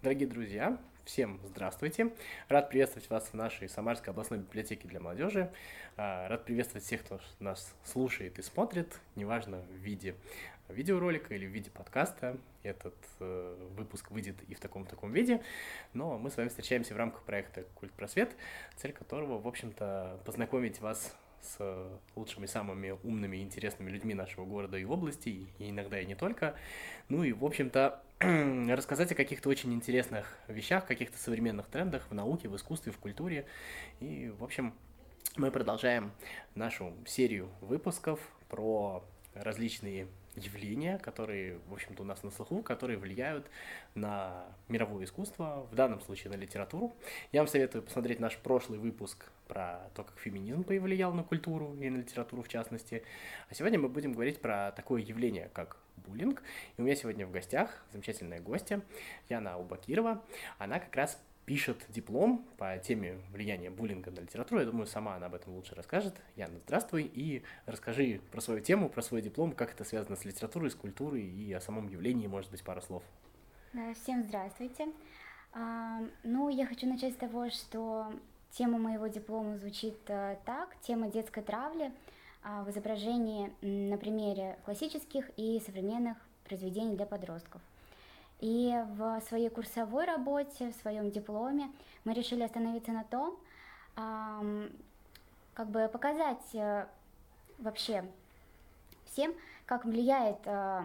Дорогие друзья, всем здравствуйте. Рад приветствовать вас в нашей Самарской областной библиотеке для молодежи. А, рад приветствовать всех, кто нас слушает и смотрит, неважно в виде видеоролика или в виде подкаста. Этот э, выпуск выйдет и в таком-таком виде, но мы с вами встречаемся в рамках проекта «Культ просвет», цель которого, в общем-то, познакомить вас с лучшими, самыми умными интересными людьми нашего города и области, и иногда и не только. Ну и, в общем-то, рассказать о каких-то очень интересных вещах, каких-то современных трендах в науке, в искусстве, в культуре. И, в общем, мы продолжаем нашу серию выпусков про различные явления, которые, в общем-то, у нас на слуху, которые влияют на мировое искусство, в данном случае на литературу. Я вам советую посмотреть наш прошлый выпуск про то, как феминизм повлиял на культуру и на литературу в частности. А сегодня мы будем говорить про такое явление, как буллинг. И у меня сегодня в гостях замечательная гостья Яна Убакирова. Она как раз пишет диплом по теме влияния буллинга на литературу. Я думаю, сама она об этом лучше расскажет. Яна, здравствуй, и расскажи про свою тему, про свой диплом, как это связано с литературой, с культурой и о самом явлении, может быть, пару слов. Всем здравствуйте. А, ну, я хочу начать с того, что тема моего диплома звучит а, так, тема детской травли а, в изображении на примере классических и современных произведений для подростков – и в своей курсовой работе, в своем дипломе мы решили остановиться на том, как бы показать э, вообще всем, как влияет э,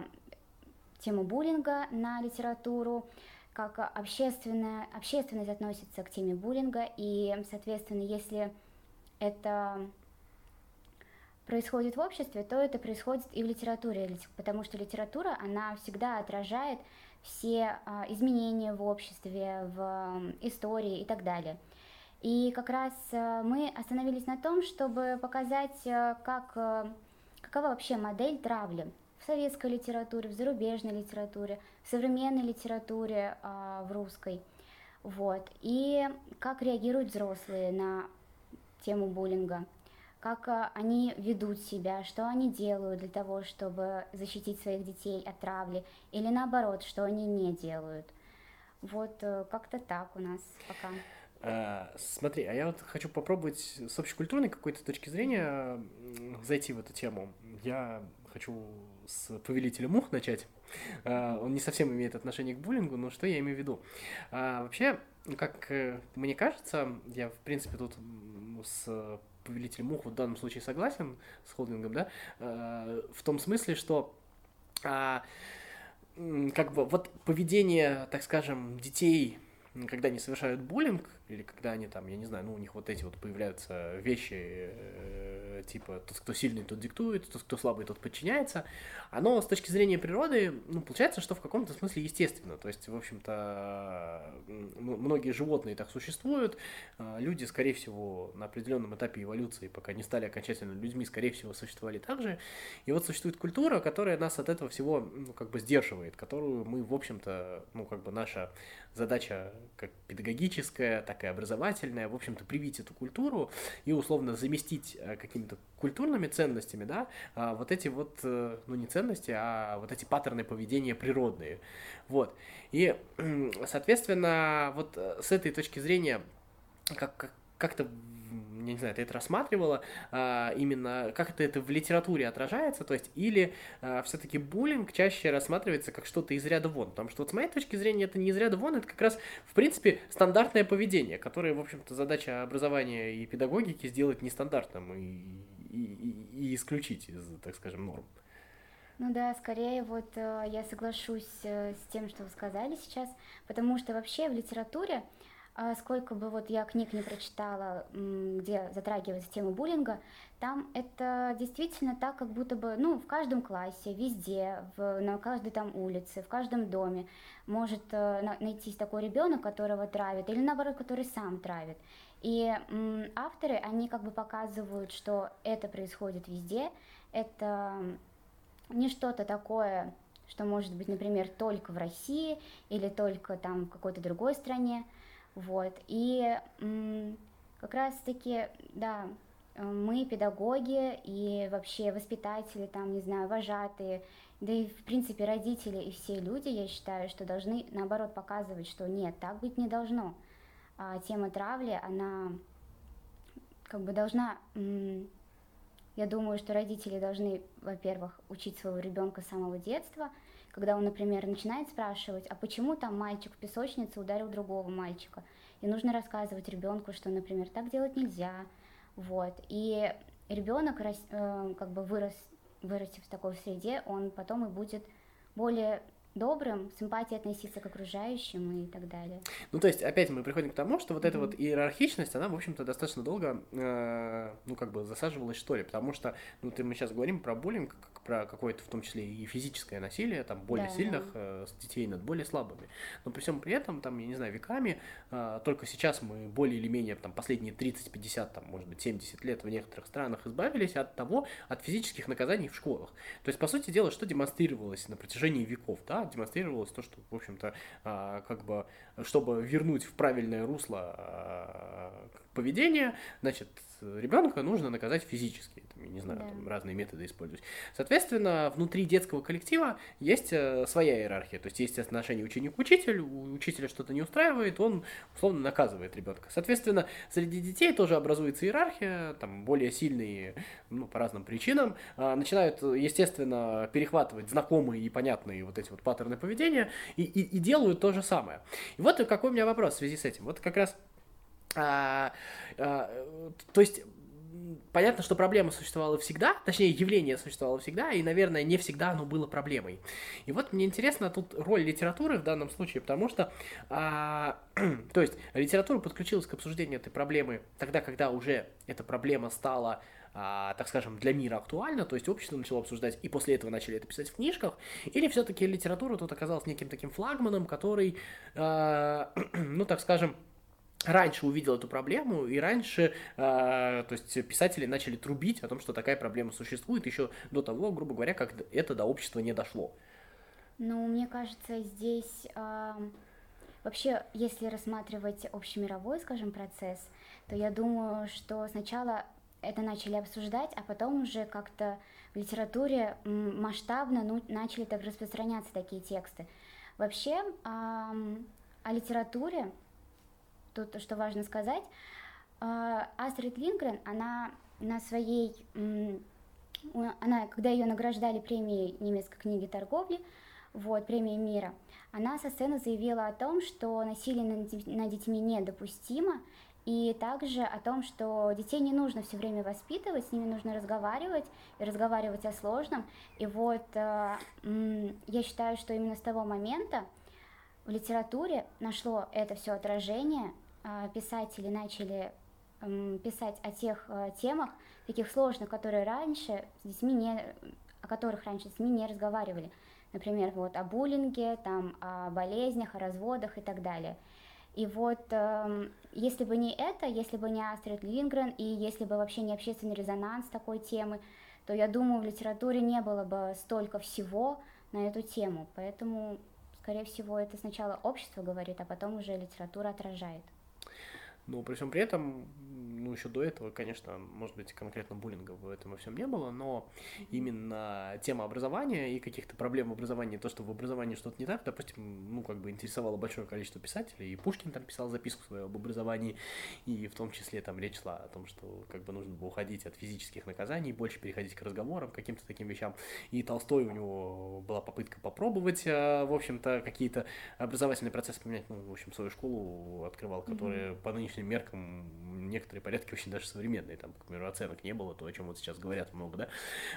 тема буллинга на литературу, как общественная, общественность относится к теме буллинга, и, соответственно, если это происходит в обществе, то это происходит и в литературе, потому что литература, она всегда отражает все а, изменения в обществе, в истории и так далее. И как раз а, мы остановились на том, чтобы показать, а, как, какова вообще модель травли в советской литературе, в зарубежной литературе, в современной литературе, в русской. Вот. И как реагируют взрослые на тему буллинга как э, они ведут себя, что они делают для того, чтобы защитить своих детей от травли, или наоборот, что они не делают. Вот э, как-то так у нас пока. А, смотри, а я вот хочу попробовать с общекультурной какой-то точки зрения зайти в эту тему. Я хочу с повелителя мух начать. А, он не совсем имеет отношение к буллингу, но что я имею в виду? А, вообще, как э, мне кажется, я, в принципе, тут с повелитель мух в данном случае согласен с холдингом, да, э, в том смысле, что а, как бы вот поведение, так скажем, детей, когда они совершают буллинг, или когда они там, я не знаю, ну у них вот эти вот появляются вещи, э, типа тот, кто сильный, тот диктует, тот, кто слабый, тот подчиняется, оно с точки зрения природы, ну, получается, что в каком-то смысле естественно. То есть, в общем-то, многие животные так существуют, э, люди, скорее всего, на определенном этапе эволюции, пока не стали окончательно людьми, скорее всего, существовали так же. И вот существует культура, которая нас от этого всего, ну, как бы сдерживает, которую мы, в общем-то, ну, как бы наша задача как педагогическая, так и образовательная, в общем-то, привить эту культуру и условно заместить э, какими-то культурными ценностями, да, а вот эти вот, э, ну не ценности, а вот эти паттерны поведения природные, вот. И, соответственно, вот э, с этой точки зрения, как, как как-то не знаю, ты это рассматривала, а, именно как это, это в литературе отражается, то есть, или а, все-таки буллинг чаще рассматривается как что-то из ряда вон, потому что вот с моей точки зрения это не из ряда вон, это как раз, в принципе, стандартное поведение, которое, в общем-то, задача образования и педагогики сделать нестандартным и, и, и исключить из, так скажем, норм. Ну да, скорее вот э, я соглашусь э, с тем, что вы сказали сейчас, потому что вообще в литературе а сколько бы вот я книг не прочитала, где затрагивается тема буллинга, там это действительно так, как будто бы, ну, в каждом классе, везде, в, на каждой там улице, в каждом доме может э, найтись такой ребенок, которого травит, или наоборот, который сам травит. И авторы, они как бы показывают, что это происходит везде, это не что-то такое, что может быть, например, только в России или только там в какой-то другой стране. Вот. И как раз-таки, да, мы, педагоги и вообще воспитатели, там, не знаю, вожатые Да и, в принципе, родители и все люди, я считаю, что должны, наоборот, показывать, что нет, так быть не должно. А тема травли, она как бы должна... Я думаю, что родители должны, во-первых, учить своего ребенка с самого детства, когда он, например, начинает спрашивать, а почему там мальчик в песочнице ударил другого мальчика? И нужно рассказывать ребенку, что, например, так делать нельзя. Вот. И ребенок, э, как бы вырос, вырастив в такой среде, он потом и будет более добрым, с эмпатией относиться к окружающим и так далее. Ну, то есть, опять мы приходим к тому, что вот mm-hmm. эта вот иерархичность, она, в общем-то, достаточно долго, э, ну, как бы засаживалась, что ли, потому что, ну, ты, мы сейчас говорим про буллинг, как про какое-то, в том числе, и физическое насилие, там, более да, сильных да. Э, детей над более слабыми. Но при всем при этом, там, я не знаю, веками, э, только сейчас мы более или менее, там, последние 30-50, там, может быть, 70 лет в некоторых странах избавились от того, от физических наказаний в школах. То есть, по сути дела, что демонстрировалось на протяжении веков, да, демонстрировалось то, что, в общем-то, а, как бы, чтобы вернуть в правильное русло а, поведение, значит, ребенка нужно наказать физически. Там, я не знаю, да. там разные методы использовать. Соответственно, внутри детского коллектива есть э, своя иерархия. То есть есть отношение ученик-учитель, у учителя что-то не устраивает, он условно наказывает ребенка. Соответственно, среди детей тоже образуется иерархия, там более сильные, ну, по разным причинам, э, начинают, естественно, перехватывать знакомые и понятные вот эти вот паттерны поведения и, и, и делают то же самое. И вот какой у меня вопрос в связи с этим. Вот как раз а, а, то есть понятно, что проблема существовала всегда, точнее, явление существовало всегда, и, наверное, не всегда оно было проблемой. И вот мне интересно тут роль литературы в данном случае, потому что, а, то есть, литература подключилась к обсуждению этой проблемы тогда, когда уже эта проблема стала а, так скажем, для мира актуальна, то есть общество начало обсуждать, и после этого начали это писать в книжках, или все-таки литература тут оказалась неким таким флагманом, который, а, ну, так скажем, раньше увидел эту проблему, и раньше, э, то есть писатели начали трубить о том, что такая проблема существует еще до того, грубо говоря, как это до общества не дошло. Ну, мне кажется, здесь э, вообще, если рассматривать общемировой, скажем, процесс, то я думаю, что сначала это начали обсуждать, а потом уже как-то в литературе масштабно ну, начали так распространяться такие тексты. Вообще э, о литературе тут что важно сказать, а, Астрид Лингрен, она на своей, она, когда ее награждали премией немецкой книги торговли, вот, премией мира, она со сцены заявила о том, что насилие над детьми недопустимо, и также о том, что детей не нужно все время воспитывать, с ними нужно разговаривать и разговаривать о сложном. И вот э, я считаю, что именно с того момента в литературе нашло это все отражение, писатели начали писать о тех э, темах, таких сложных, которые раньше с детьми не, о которых раньше с детьми не разговаривали. Например, вот о буллинге, там, о болезнях, о разводах и так далее. И вот э, если бы не это, если бы не Астрид Лингрен, и если бы вообще не общественный резонанс такой темы, то я думаю, в литературе не было бы столько всего на эту тему. Поэтому, скорее всего, это сначала общество говорит, а потом уже литература отражает. Но при всем при этом, ну, еще до этого, конечно, может быть, конкретно буллинга в этом во всем не было, но именно тема образования и каких-то проблем в образовании, то, что в образовании что-то не так, допустим, ну, как бы интересовало большое количество писателей, и Пушкин там писал записку свою об образовании, и в том числе там речь шла о том, что как бы нужно было уходить от физических наказаний, больше переходить к разговорам, каким-то таким вещам, и Толстой у него была попытка попробовать, э, в общем-то, какие-то образовательные процессы поменять, ну, в общем, свою школу открывал, которая mm-hmm. по нынешним нынешним меркам некоторые порядки очень даже современные, там, к примеру, оценок не было, то, о чем вот сейчас говорят много, да,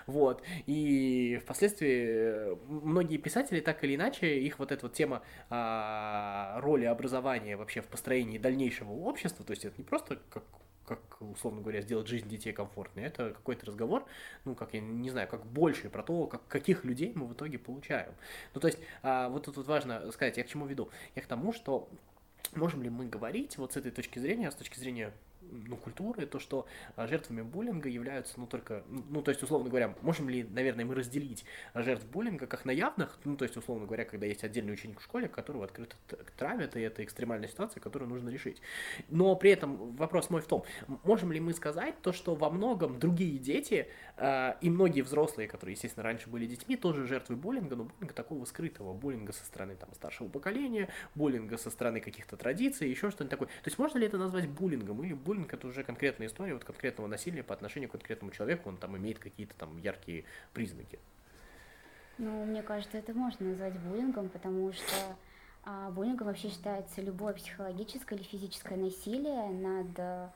вот, и впоследствии многие писатели так или иначе, их вот эта вот тема а, роли образования вообще в построении дальнейшего общества, то есть это не просто как как, условно говоря, сделать жизнь детей комфортной. Это какой-то разговор, ну, как я не знаю, как больше про то, как, каких людей мы в итоге получаем. Ну, то есть, а, вот тут вот важно сказать, я к чему веду? Я к тому, что можем ли мы говорить вот с этой точки зрения, с точки зрения ну, культуры, то, что а, жертвами буллинга являются, ну, только, ну, то есть, условно говоря, можем ли, наверное, мы разделить жертв буллинга как на явных, ну, то есть, условно говоря, когда есть отдельный ученик в школе, которого открыто травят, и это экстремальная ситуация, которую нужно решить. Но при этом вопрос мой в том, можем ли мы сказать то, что во многом другие дети и многие взрослые, которые, естественно, раньше были детьми, тоже жертвы буллинга, но буллинга такого скрытого, буллинга со стороны там старшего поколения, буллинга со стороны каких-то традиций, еще что-нибудь такое. То есть можно ли это назвать буллингом, или буллинг это уже конкретная история вот конкретного насилия по отношению к конкретному человеку, он там имеет какие-то там яркие признаки? Ну, мне кажется, это можно назвать буллингом, потому что а, буллингом вообще считается любое психологическое или физическое насилие над, а,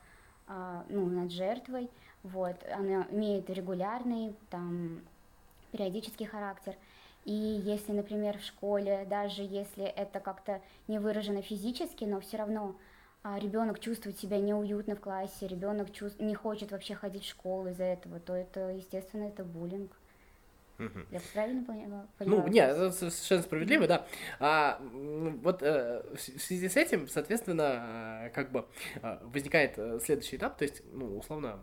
ну, над жертвой. Вот. Оно имеет регулярный, там, периодический характер. И если, например, в школе, даже если это как-то не выражено физически, но все равно а, ребенок чувствует себя неуютно в классе, ребенок чувств... не хочет вообще ходить в школу из-за этого, то это, естественно, это буллинг. Я правильно поняла? Ну, нет, это совершенно справедливо, да. А, вот э, в связи с этим, соответственно, э, как бы э, возникает следующий этап, то есть, ну, условно,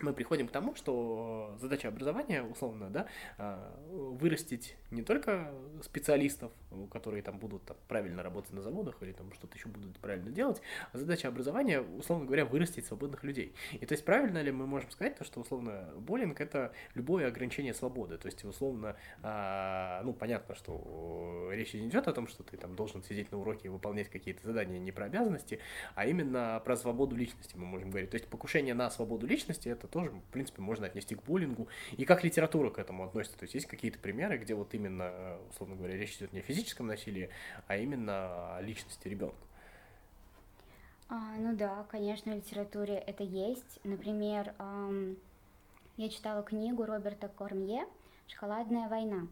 мы приходим к тому, что задача образования, условно, да, а, вырастить не только специалистов, которые там будут там, правильно работать на заводах или там что-то еще будут правильно делать, а задача образования, условно говоря, вырастить свободных людей. И то есть правильно ли мы можем сказать то, что условно буллинг это любое ограничение свободы, то есть условно, а, ну понятно, что речь не идет о том, что ты там должен сидеть на уроке и выполнять какие-то задания не про обязанности, а именно про свободу личности мы можем говорить. То есть покушение на свободу личности это тоже, в принципе, можно отнести к буллингу. И как литература к этому относится? То есть есть какие-то примеры, где вот именно, условно говоря, речь идет не о физическом насилии, а именно о личности ребенка? А, ну да, конечно, в литературе это есть. Например, эм, я читала книгу Роберта Кормье «Шоколадная война».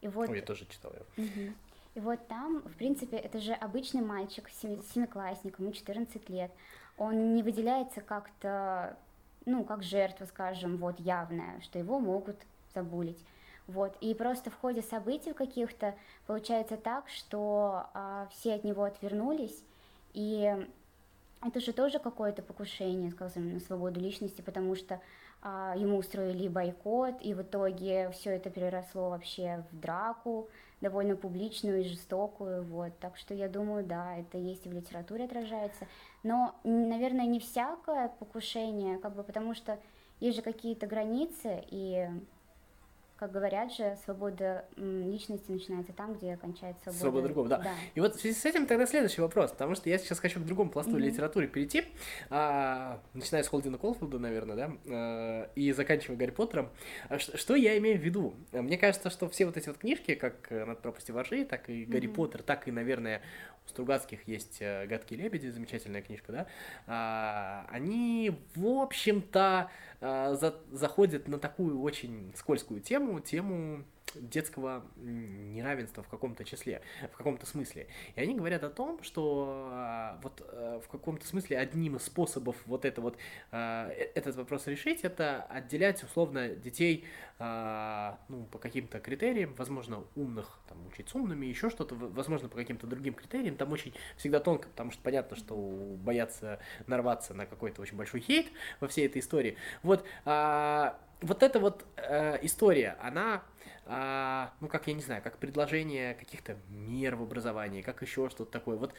И вот... Ой, я тоже читала ее. Угу. И вот там, в принципе, это же обычный мальчик, семиклассник, ему 14 лет. Он не выделяется как-то ну, как жертва, скажем, вот явная, что его могут забулить. Вот. И просто в ходе событий каких-то получается так, что а, все от него отвернулись, и это же тоже какое-то покушение, скажем, на свободу личности, потому что ему устроили бойкот, и в итоге все это переросло вообще в драку, довольно публичную и жестокую, вот, так что я думаю, да, это есть и в литературе отражается, но, наверное, не всякое покушение, как бы, потому что есть же какие-то границы, и как говорят же, свобода личности начинается там, где кончается свобода. Свобода другого, да. да. И вот в связи с этим тогда следующий вопрос, потому что я сейчас хочу к другому пласту mm-hmm. литературы перейти, а, начиная с Холдина Колфилда, наверное, да, а, и заканчивая Гарри Поттером. А, что, что я имею в виду? Мне кажется, что все вот эти вот книжки, как «Над пропастью воржи», так и «Гарри mm-hmm. Поттер», так и, наверное, у Стругацких есть э, «Гадкие лебеди», замечательная книжка, да, а, они, в общем-то, а, за, заходят на такую очень скользкую тему, тему детского неравенства в каком-то числе, в каком-то смысле. И они говорят о том, что а, вот а, в каком-то смысле одним из способов вот это вот а, э, этот вопрос решить, это отделять условно детей а, ну, по каким-то критериям, возможно, умных, там, учить с умными, еще что-то, возможно, по каким-то другим критериям, там очень всегда тонко, потому что понятно, что боятся нарваться на какой-то очень большой хейт во всей этой истории. Вот, вот эта вот э, история, она а, ну, как, я не знаю, как предложение каких-то мер в образовании, как еще что-то такое. Вот,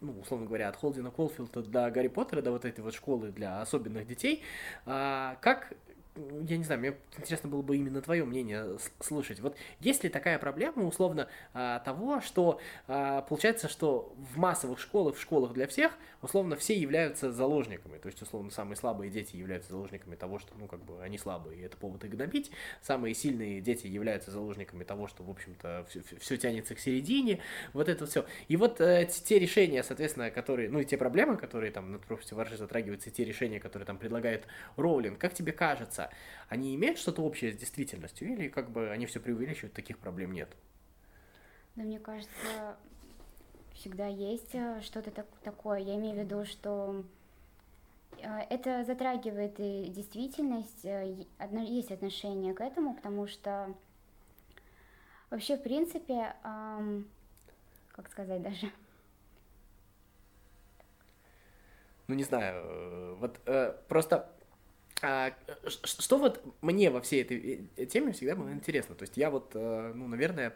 ну, условно говоря, от Холдина Колфилда до Гарри Поттера, до вот этой вот школы для особенных детей, а, как я не знаю, мне интересно было бы именно твое мнение слышать. Вот есть ли такая проблема, условно, а, того, что а, получается, что в массовых школах, в школах для всех, условно, все являются заложниками. То есть, условно, самые слабые дети являются заложниками того, что, ну, как бы, они слабые, и это повод их гнобить. Самые сильные дети являются заложниками того, что, в общем-то, все, все тянется к середине. Вот это все. И вот э, те решения, соответственно, которые, ну, и те проблемы, которые там над пропастью воржи затрагиваются, и те решения, которые там предлагает Роулинг, как тебе кажется, они имеют что-то общее с действительностью или как бы они все преувеличивают, таких проблем нет? Да, мне кажется, всегда есть э, что-то так, такое. Я имею в виду, что э, это затрагивает и действительность, э, есть отношение к этому, потому что вообще, в принципе, как сказать даже, ну не знаю, вот э, просто а, что вот мне во всей этой теме всегда было интересно? То есть я вот, ну, наверное,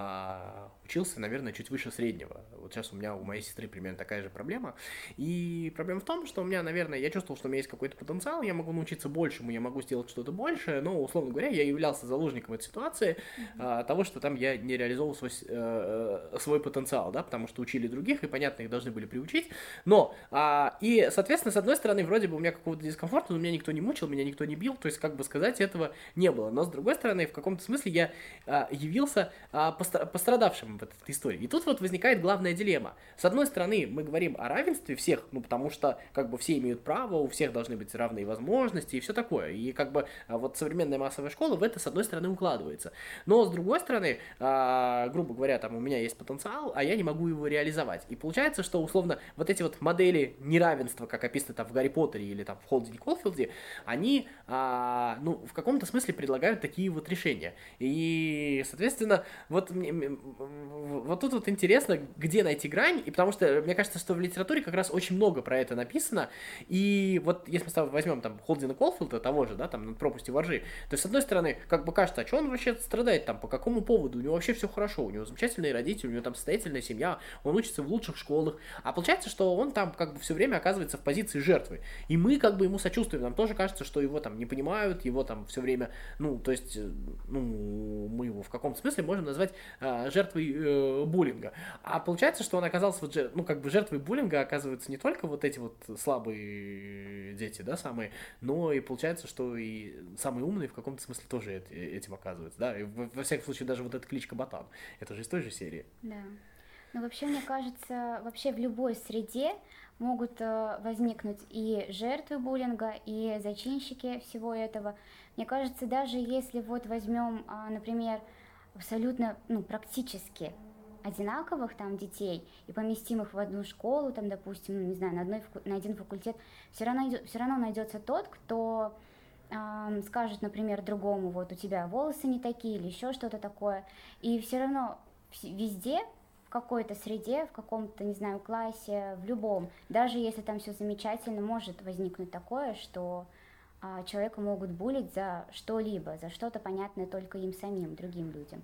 а, учился, наверное, чуть выше среднего. Вот сейчас у меня, у моей сестры примерно такая же проблема. И проблема в том, что у меня, наверное, я чувствовал, что у меня есть какой-то потенциал, я могу научиться большему, я могу сделать что-то большее, но, условно говоря, я являлся заложником этой ситуации, mm-hmm. того, что там я не реализовал свой, э, э, свой потенциал, да, потому что учили других, и, понятно, их должны были приучить. Но, а, и, соответственно, с одной стороны, вроде бы у меня какого-то дискомфорта, но меня никто не мучил, меня никто не бил, то есть, как бы сказать, этого не было. Но, с другой стороны, в каком-то смысле я а, явился а, пострадавшим в этой истории. И тут вот возникает главная дилемма. С одной стороны, мы говорим о равенстве всех, ну, потому что, как бы, все имеют право, у всех должны быть равные возможности и все такое. И, как бы, а, вот современная массовая школа в это, с одной стороны, укладывается. Но, с другой стороны, а, грубо говоря, там, у меня есть потенциал, а я не могу его реализовать. И получается, что, условно, вот эти вот модели неравенства, как описаны там в Гарри Поттере или там в Холдине Колфилде, они, а, ну, в каком-то смысле предлагают такие вот решения. И, соответственно, вот мне, вот тут вот интересно, где найти грань, и потому что мне кажется, что в литературе как раз очень много про это написано, и вот если мы с тобой возьмем там Холдина Колфилда, того же, да, там, над пропастью воржи, то с одной стороны, как бы кажется, а что он вообще страдает там, по какому поводу, у него вообще все хорошо, у него замечательные родители, у него там состоятельная семья, он учится в лучших школах, а получается, что он там как бы все время оказывается в позиции жертвы, и мы как бы ему сочувствуем, нам тоже кажется, что его там не понимают, его там все время, ну, то есть, ну, мы его в каком-то смысле можем назвать а, жертвой э, буллинга. А получается, что он оказался вот, ну, как бы жертвой буллинга оказываются не только вот эти вот слабые дети, да, самые, но и получается, что и самые умные в каком-то смысле тоже этим оказываются, да, и во всяком случае даже вот эта кличка Ботан, это же из той же серии. Да. Ну, вообще, мне кажется, вообще в любой среде могут э, возникнуть и жертвы буллинга, и зачинщики всего этого. Мне кажется, даже если вот возьмем, э, например, абсолютно, ну, практически одинаковых там детей и поместим их в одну школу, там, допустим, ну, не знаю, на, одной, на один факультет, все равно, все равно найдется тот, кто э, скажет, например, другому, вот у тебя волосы не такие или еще что-то такое, и все равно везде в какой-то среде, в каком-то, не знаю, классе, в любом, даже если там все замечательно, может возникнуть такое, что человека могут булить за что-либо, за что-то понятное только им самим, другим людям.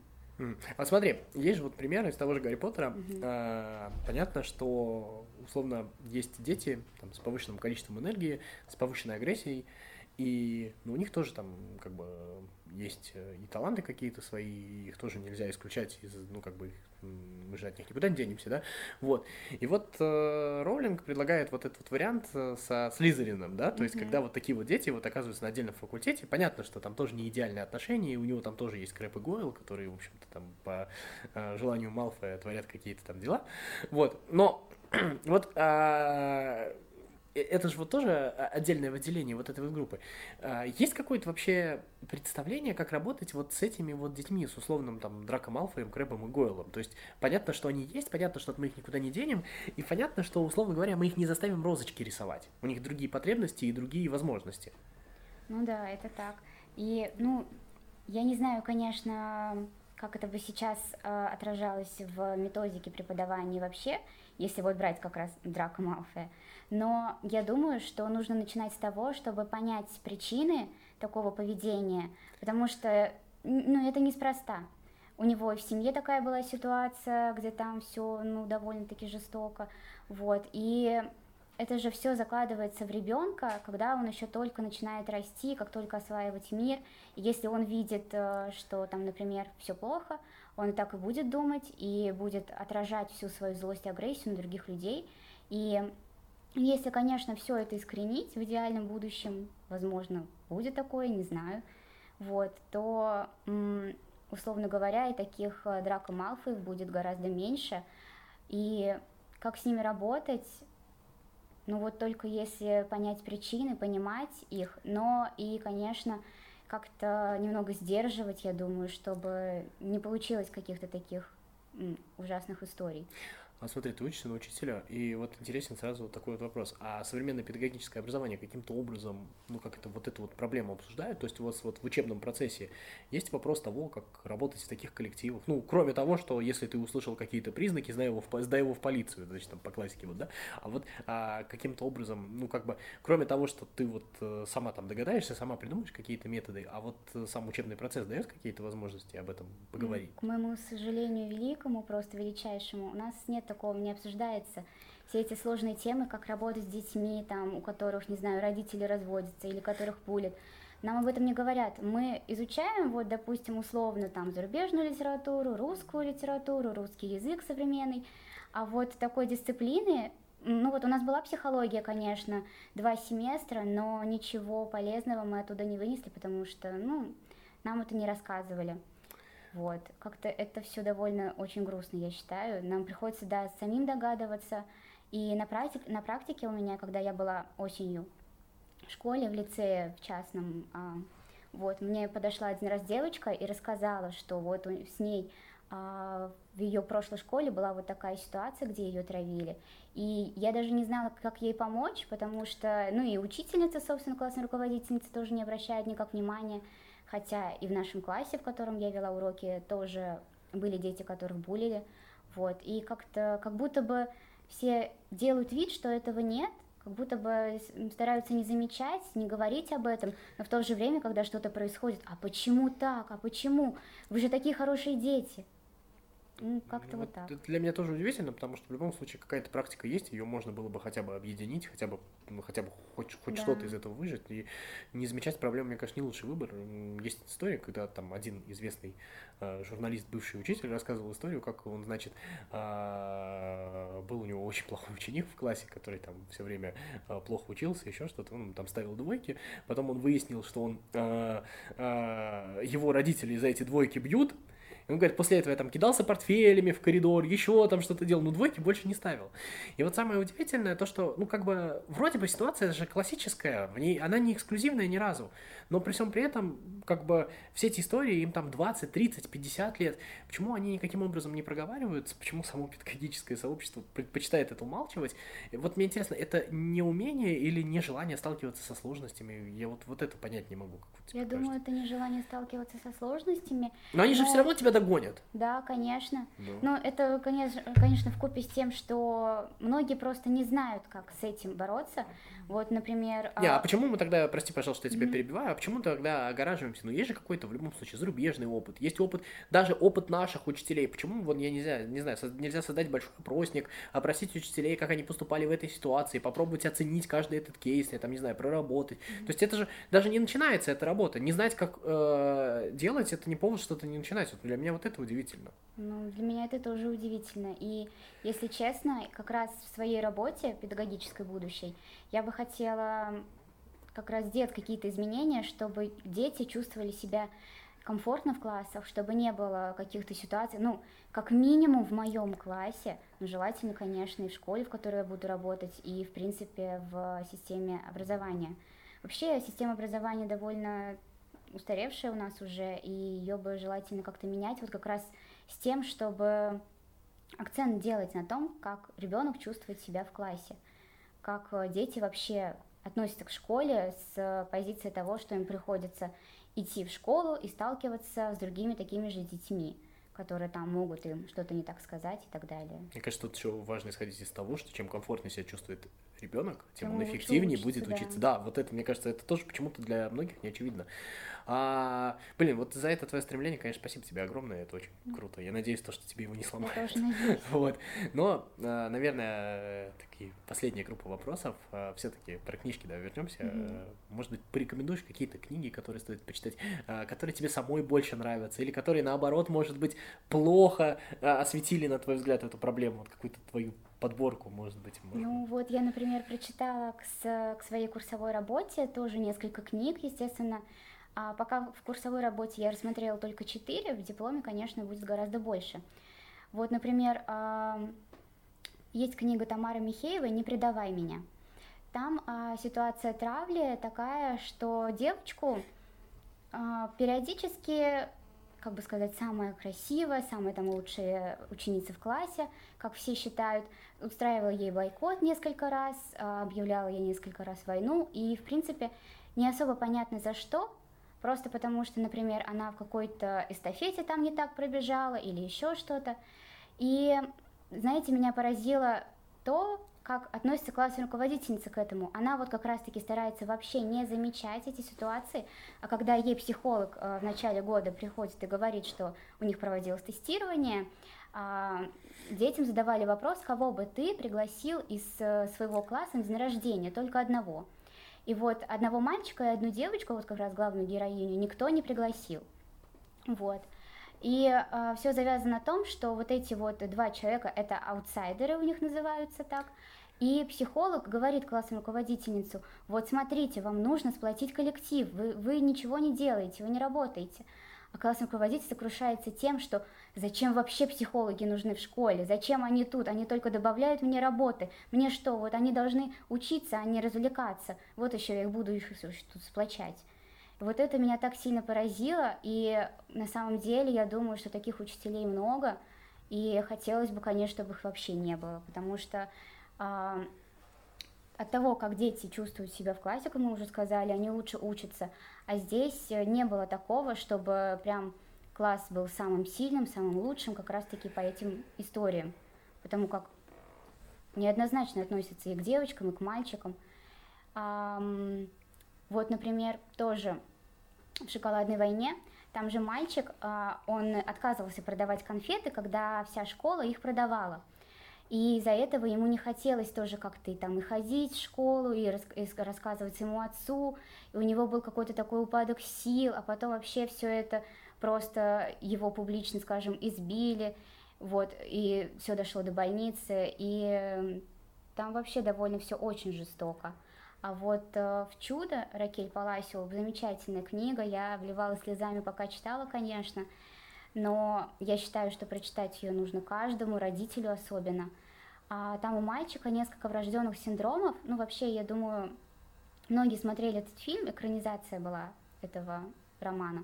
А смотри, есть же вот примеры из того же Гарри Поттера. А, понятно, что условно есть дети там, с повышенным количеством энергии, с повышенной агрессией, и ну, у них тоже там как бы есть э, и таланты какие-то свои, их тоже нельзя исключать из, ну, как бы, мы же от них никуда не денемся, да, вот. И вот э, Роулинг предлагает вот этот вот вариант э, со Слизерином, да, то есть, когда вот такие вот дети вот оказываются на отдельном факультете, понятно, что там тоже не идеальные отношения, и у него там тоже есть Крэп и Гойл, которые, в общем-то, там по э, желанию Малфоя творят какие-то там дела, вот, но вот Э, это же вот тоже отдельное выделение вот этой вот группы. А, есть какое-то вообще представление, как работать вот с этими вот детьми, с условным там Драко Малфоем, Крэбом и Гойлом? То есть понятно, что они есть, понятно, что мы их никуда не денем, и понятно, что, условно говоря, мы их не заставим розочки рисовать. У них другие потребности и другие возможности. Ну да, это так. И, ну, я не знаю, конечно, как это бы сейчас э, отражалось в методике преподавания вообще, если вот брать как раз Драко Малфоя. Но я думаю, что нужно начинать с того, чтобы понять причины такого поведения, потому что ну, это неспроста. У него в семье такая была ситуация, где там все ну, довольно-таки жестоко. Вот. И это же все закладывается в ребенка, когда он еще только начинает расти, как только осваивать мир. И если он видит, э, что там, например, все плохо, он так и будет думать и будет отражать всю свою злость и агрессию на других людей. И если, конечно, все это искоренить в идеальном будущем, возможно, будет такое, не знаю, вот, то, условно говоря, и таких э, Драко Малфоев будет гораздо меньше. И как с ними работать, ну вот только если понять причины, понимать их, но и, конечно, как-то немного сдерживать, я думаю, чтобы не получилось каких-то таких ужасных историй. А смотри, ты учишься на учителя, и вот интересен сразу вот такой вот вопрос. А современное педагогическое образование каким-то образом, ну как это, вот эту вот проблему обсуждают? То есть у вас вот в учебном процессе есть вопрос того, как работать в таких коллективах? Ну, кроме того, что если ты услышал какие-то признаки, сдай его в, сдай его в полицию, значит, там по классике вот, да? А вот а, каким-то образом, ну как бы, кроме того, что ты вот э, сама там догадаешься, сама придумаешь какие-то методы, а вот э, сам учебный процесс дает какие-то возможности об этом поговорить? К моему сожалению великому, просто величайшему, у нас нет такого не обсуждается. Все эти сложные темы, как работать с детьми, там, у которых, не знаю, родители разводятся или которых пулят, нам об этом не говорят. Мы изучаем, вот, допустим, условно, там, зарубежную литературу, русскую литературу, русский язык современный, а вот такой дисциплины, ну вот у нас была психология, конечно, два семестра, но ничего полезного мы оттуда не вынесли, потому что, ну, нам это не рассказывали. Вот, как-то это все довольно очень грустно, я считаю. Нам приходится, да, самим догадываться. И на, практик, на практике у меня, когда я была осенью в школе, в лицее, в частном, а, вот, мне подошла один раз девочка и рассказала, что вот с ней а, в ее прошлой школе была вот такая ситуация, где ее травили. И я даже не знала, как ей помочь, потому что, ну и учительница, собственно, классная руководительница тоже не обращает никак внимания хотя и в нашем классе, в котором я вела уроки, тоже были дети, которых булили, вот, и как-то, как будто бы все делают вид, что этого нет, как будто бы стараются не замечать, не говорить об этом, но в то же время, когда что-то происходит, а почему так, а почему, вы же такие хорошие дети, ну, как-то вот, вот так. Это для меня тоже удивительно, потому что в любом случае какая-то практика есть, ее можно было бы хотя бы объединить, хотя бы, ну, хотя бы хоть, хоть да. что-то из этого выжить. И не замечать проблем, мне кажется, не лучший выбор. Есть история, когда там один известный э, журналист, бывший учитель, рассказывал историю, как он, значит, э, был у него очень плохой ученик в классе, который там все время э, плохо учился, еще что-то, он там ставил двойки. Потом он выяснил, что он э, э, его родители за эти двойки бьют, и он говорит, после этого я там кидался портфелями в коридор, еще там что-то делал, но двойки больше не ставил. И вот самое удивительное то, что, ну, как бы, вроде бы ситуация же классическая, в ней, она не эксклюзивная ни разу, но при всем при этом, как бы, все эти истории, им там 20, 30, 50 лет, почему они никаким образом не проговариваются, почему само педагогическое сообщество предпочитает это умалчивать, вот мне интересно, это не умение или нежелание сталкиваться со сложностями? Я вот, вот это понять не могу. Как я думаю, это нежелание сталкиваться со сложностями. Но они же все равно тебя догонят. Да, конечно. Да. Но это, конечно, конечно, в купе с тем, что многие просто не знают, как с этим бороться. Вот, например... Не, а, а почему мы тогда, прости, пожалуйста, я тебя mm-hmm. перебиваю, а почему тогда огораживаемся? Ну, есть же какой-то, в любом случае, зарубежный опыт, есть опыт, даже опыт наших учителей. Почему, вот, я не знаю, не знаю, нельзя создать большой опросник, опросить учителей, как они поступали в этой ситуации, попробовать оценить каждый этот кейс, я там, не знаю, проработать. Mm-hmm. То есть это же даже не начинается эта работа. Не знать, как э, делать, это не повод что-то не начинать. Вот для меня вот это удивительно. Ну, для меня это тоже удивительно. И, если честно, как раз в своей работе педагогической будущей я бы хотела как раз сделать какие-то изменения, чтобы дети чувствовали себя комфортно в классах, чтобы не было каких-то ситуаций, ну, как минимум в моем классе, ну, желательно, конечно, и в школе, в которой я буду работать, и, в принципе, в системе образования. Вообще, система образования довольно устаревшая у нас уже, и ее бы желательно как-то менять, вот как раз с тем, чтобы акцент делать на том, как ребенок чувствует себя в классе как э, дети вообще относятся к школе с позиции того, что им приходится идти в школу и сталкиваться с другими такими же детьми которые там могут им что-то не так сказать и так далее. Мне кажется, тут еще важно исходить из того, что чем комфортнее себя чувствует ребенок, тем он эффективнее учится, будет учиться. Да. вот это, мне кажется, это тоже почему-то для многих не очевидно. А, блин, вот за это твое стремление, конечно, спасибо тебе огромное, это очень круто. Я надеюсь, то, что тебе его не сломают. Вот. Но, а, наверное, такие последняя группа вопросов. А, Все-таки про книжки, да, вернемся. Может быть, порекомендуешь какие-то книги, которые стоит почитать, которые тебе самой больше нравятся, или которые, наоборот, может быть, плохо осветили, на твой взгляд, эту проблему, вот какую-то твою подборку, может быть. Можно. Ну вот я, например, прочитала к, к своей курсовой работе тоже несколько книг, естественно. А пока в курсовой работе я рассмотрела только четыре, в дипломе, конечно, будет гораздо больше. Вот, например, есть книга Тамары Михеевой «Не предавай меня». Там а, ситуация травли такая, что девочку а, периодически как бы сказать, самая красивая, самая там лучшая ученица в классе, как все считают, устраивала ей бойкот несколько раз, а, объявляла ей несколько раз войну, и, в принципе, не особо понятно за что, просто потому что, например, она в какой-то эстафете там не так пробежала или еще что-то. И, знаете, меня поразило то, как относится классная руководительница к этому. Она вот как раз-таки старается вообще не замечать эти ситуации, а когда ей психолог э, в начале года приходит и говорит, что у них проводилось тестирование, э, детям задавали вопрос, кого бы ты пригласил из э, своего класса на день рождения, только одного. И вот одного мальчика и одну девочку, вот как раз главную героиню, никто не пригласил. Вот. И э, все завязано на том, что вот эти вот два человека, это аутсайдеры у них называются так, и психолог говорит классной руководительницу, вот смотрите, вам нужно сплотить коллектив, вы, вы ничего не делаете, вы не работаете. А классный руководитель сокрушается тем, что зачем вообще психологи нужны в школе, зачем они тут, они только добавляют мне работы, мне что, вот они должны учиться, а не развлекаться, вот еще я их буду их тут сплочать. Вот это меня так сильно поразило, и на самом деле я думаю, что таких учителей много, и хотелось бы, конечно, чтобы их вообще не было, потому что а, от того, как дети чувствуют себя в классе, как мы уже сказали, они лучше учатся. А здесь не было такого, чтобы прям класс был самым сильным, самым лучшим, как раз-таки по этим историям. Потому как неоднозначно относятся и к девочкам, и к мальчикам. А, вот, например, тоже в «Шоколадной войне» там же мальчик, а, он отказывался продавать конфеты, когда вся школа их продавала. И из-за этого ему не хотелось тоже как-то и там и ходить в школу, и, рас, и рассказывать своему отцу. И у него был какой-то такой упадок сил, а потом вообще все это просто его публично, скажем, избили. Вот, и все дошло до больницы, и там вообще довольно все очень жестоко. А вот э, в «Чудо» Ракель Паласио, замечательная книга, я вливала слезами, пока читала, конечно, но я считаю, что прочитать ее нужно каждому, родителю особенно. А там у мальчика несколько врожденных синдромов. Ну, вообще, я думаю, многие смотрели этот фильм, экранизация была этого романа.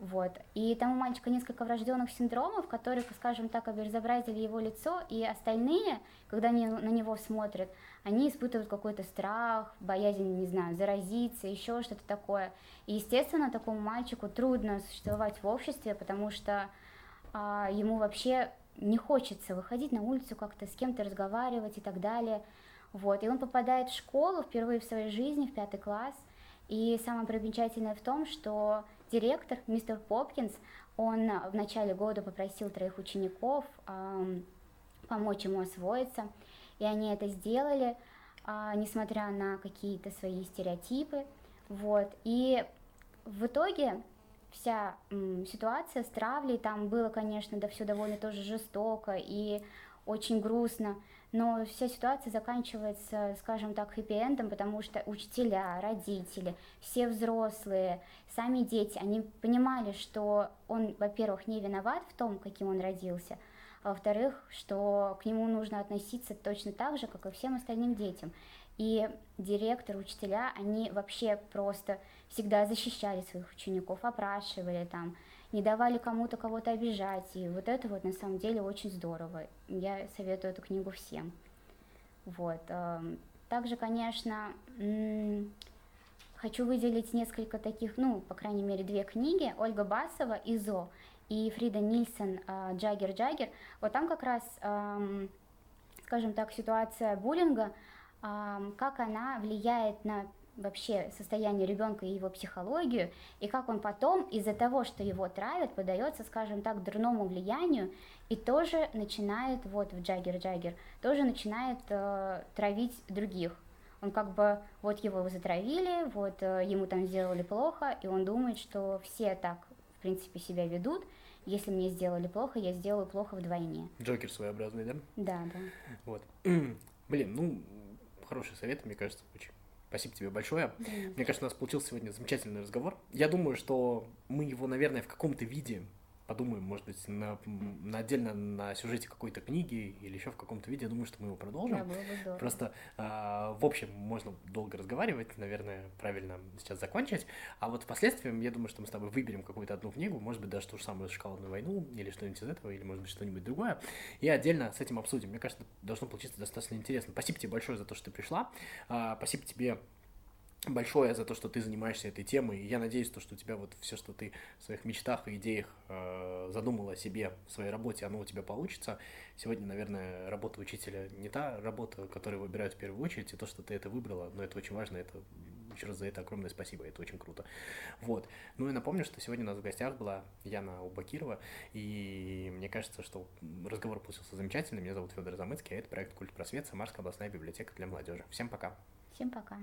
Вот. И там у мальчика несколько врожденных синдромов, которые, скажем так, обезобразили его лицо, и остальные, когда они на него смотрят, они испытывают какой-то страх, боязнь, не знаю, заразиться, еще что-то такое. И, естественно, такому мальчику трудно существовать в обществе, потому что а, ему вообще не хочется выходить на улицу как-то с кем-то разговаривать и так далее. Вот. И он попадает в школу впервые в своей жизни, в пятый класс. И самое примечательное в том, что директор, мистер Попкинс, он в начале года попросил троих учеников э, помочь ему освоиться, и они это сделали, э, несмотря на какие-то свои стереотипы, вот, и в итоге вся м, ситуация с травлей, там было, конечно, да все довольно тоже жестоко и очень грустно, но вся ситуация заканчивается, скажем так, хэппи-эндом, потому что учителя, родители, все взрослые, сами дети, они понимали, что он, во-первых, не виноват в том, каким он родился, а во-вторых, что к нему нужно относиться точно так же, как и всем остальным детям. И директор, учителя, они вообще просто всегда защищали своих учеников, опрашивали там, не давали кому-то кого-то обижать. И вот это вот на самом деле очень здорово. Я советую эту книгу всем. Вот. Эм, также, конечно, хочу выделить несколько таких, ну, по крайней мере, две книги. Ольга Басова «Изо» и Фрида Нильсон э, «Джаггер Джаггер». Вот там как раз, эм, скажем так, ситуация буллинга, эм, как она влияет на вообще состояние ребенка и его психологию, и как он потом из-за того, что его травят, подается, скажем так, дурному влиянию, и тоже начинает, вот в Джаггер-Джаггер, тоже начинает э, травить других. Он как бы, вот его затравили, вот э, ему там сделали плохо, и он думает, что все так, в принципе, себя ведут, если мне сделали плохо, я сделаю плохо вдвойне. Джокер своеобразный, да? Да, да. Вот. Блин, ну, хороший совет, мне кажется, очень. Спасибо тебе большое. Да. Мне кажется, у нас получился сегодня замечательный разговор. Я думаю, что мы его, наверное, в каком-то виде подумаем, может быть, на, на отдельно на сюжете какой-то книги или еще в каком-то виде. Я думаю, что мы его продолжим. Да, было бы здорово. Просто а, в общем можно долго разговаривать, наверное, правильно сейчас закончить. А вот впоследствии, я думаю, что мы с тобой выберем какую-то одну книгу, может быть, даже ту же самую «Шоколадную войну» или что-нибудь из этого, или, может быть, что-нибудь другое, и отдельно с этим обсудим. Мне кажется, должно получиться достаточно интересно. Спасибо тебе большое за то, что ты пришла. А, спасибо тебе большое за то, что ты занимаешься этой темой. И я надеюсь, то, что у тебя вот все, что ты в своих мечтах и идеях э, задумала себе в своей работе, оно у тебя получится. Сегодня, наверное, работа учителя не та работа, которую выбирают в первую очередь, и то, что ты это выбрала, но это очень важно, это еще раз за это огромное спасибо, это очень круто. Вот. Ну и напомню, что сегодня у нас в гостях была Яна Убакирова, и мне кажется, что разговор получился замечательный. Меня зовут Федор Замыцкий, а это проект «Культ просвет», Самарская областная библиотека для молодежи. Всем пока. Всем пока.